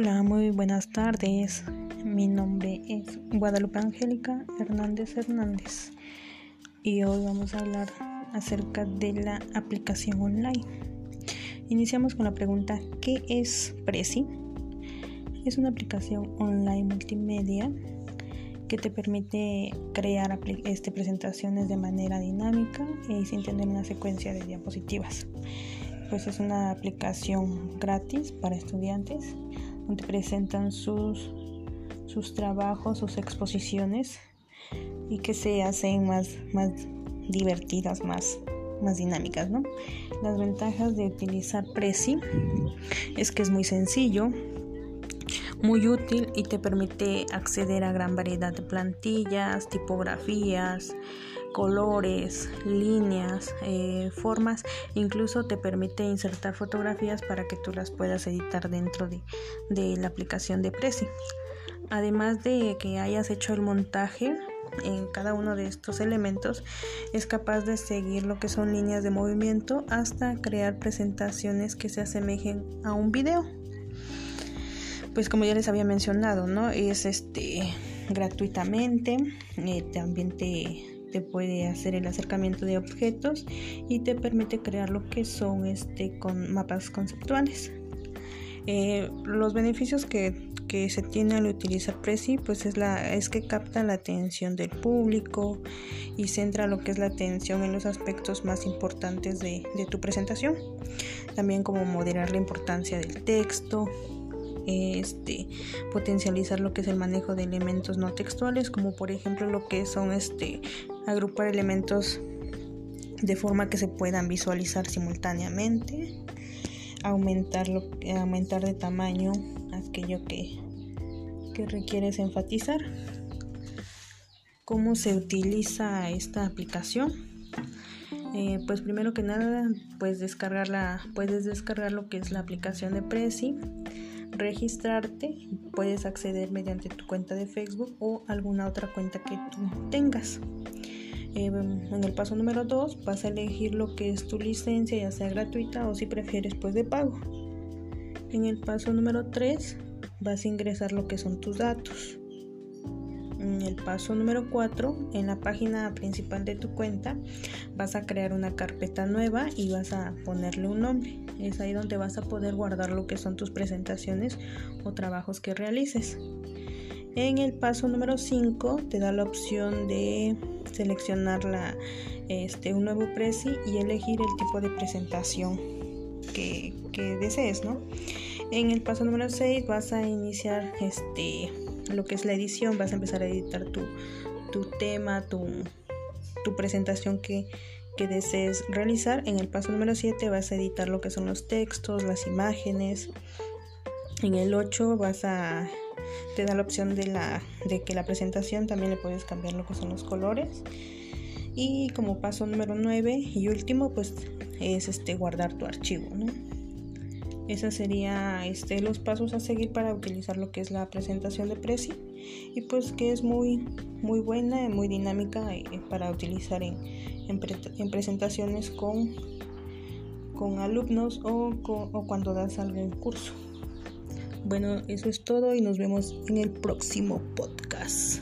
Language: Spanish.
Hola, muy buenas tardes. Mi nombre es Guadalupe Angélica Hernández Hernández y hoy vamos a hablar acerca de la aplicación online. Iniciamos con la pregunta ¿qué es Prezi? Es una aplicación online multimedia que te permite crear este, presentaciones de manera dinámica y sin tener una secuencia de diapositivas. Pues es una aplicación gratis para estudiantes donde presentan sus, sus trabajos, sus exposiciones y que se hacen más, más divertidas, más, más dinámicas. ¿no? Las ventajas de utilizar Prezi es que es muy sencillo, muy útil y te permite acceder a gran variedad de plantillas, tipografías, colores, líneas, eh, formas, incluso te permite insertar fotografías para que tú las puedas editar dentro de, de la aplicación de Prezi. Además de que hayas hecho el montaje en cada uno de estos elementos, es capaz de seguir lo que son líneas de movimiento hasta crear presentaciones que se asemejen a un video. Pues como ya les había mencionado, ¿no? Es este gratuitamente, eh, también te te puede hacer el acercamiento de objetos y te permite crear lo que son este con mapas conceptuales. Eh, los beneficios que, que, se tiene al utilizar Prezi pues es, la, es que capta la atención del público y centra lo que es la atención en los aspectos más importantes de, de tu presentación. También como moderar la importancia del texto, este, potencializar lo que es el manejo de elementos no textuales, como por ejemplo lo que son este, agrupar elementos de forma que se puedan visualizar simultáneamente, aumentar, lo, aumentar de tamaño aquello que, que requieres enfatizar. ¿Cómo se utiliza esta aplicación? Eh, pues primero que nada, pues descargarla, puedes descargar lo que es la aplicación de Prezi registrarte, puedes acceder mediante tu cuenta de Facebook o alguna otra cuenta que tú tengas. Eh, en el paso número 2 vas a elegir lo que es tu licencia, ya sea gratuita o si prefieres pues de pago. En el paso número 3 vas a ingresar lo que son tus datos. El paso número 4, en la página principal de tu cuenta, vas a crear una carpeta nueva y vas a ponerle un nombre. Es ahí donde vas a poder guardar lo que son tus presentaciones o trabajos que realices. En el paso número 5 te da la opción de seleccionar la, este, un nuevo presi y elegir el tipo de presentación que, que desees, ¿no? En el paso número 6 vas a iniciar este lo que es la edición, vas a empezar a editar tu, tema, tu, presentación que, desees realizar. En el paso número 7 vas a editar lo que son los textos, las imágenes. En el 8 vas a te da la opción de la de que la presentación también le puedes cambiar lo que son los colores. Y como paso número 9 y último, pues es este guardar tu archivo. Esos serían este, los pasos a seguir para utilizar lo que es la presentación de Prezi y pues que es muy, muy buena y muy dinámica eh, para utilizar en, en, presentaciones con, con alumnos o, o cuando das algún curso. Bueno, eso es todo y nos vemos en el próximo podcast.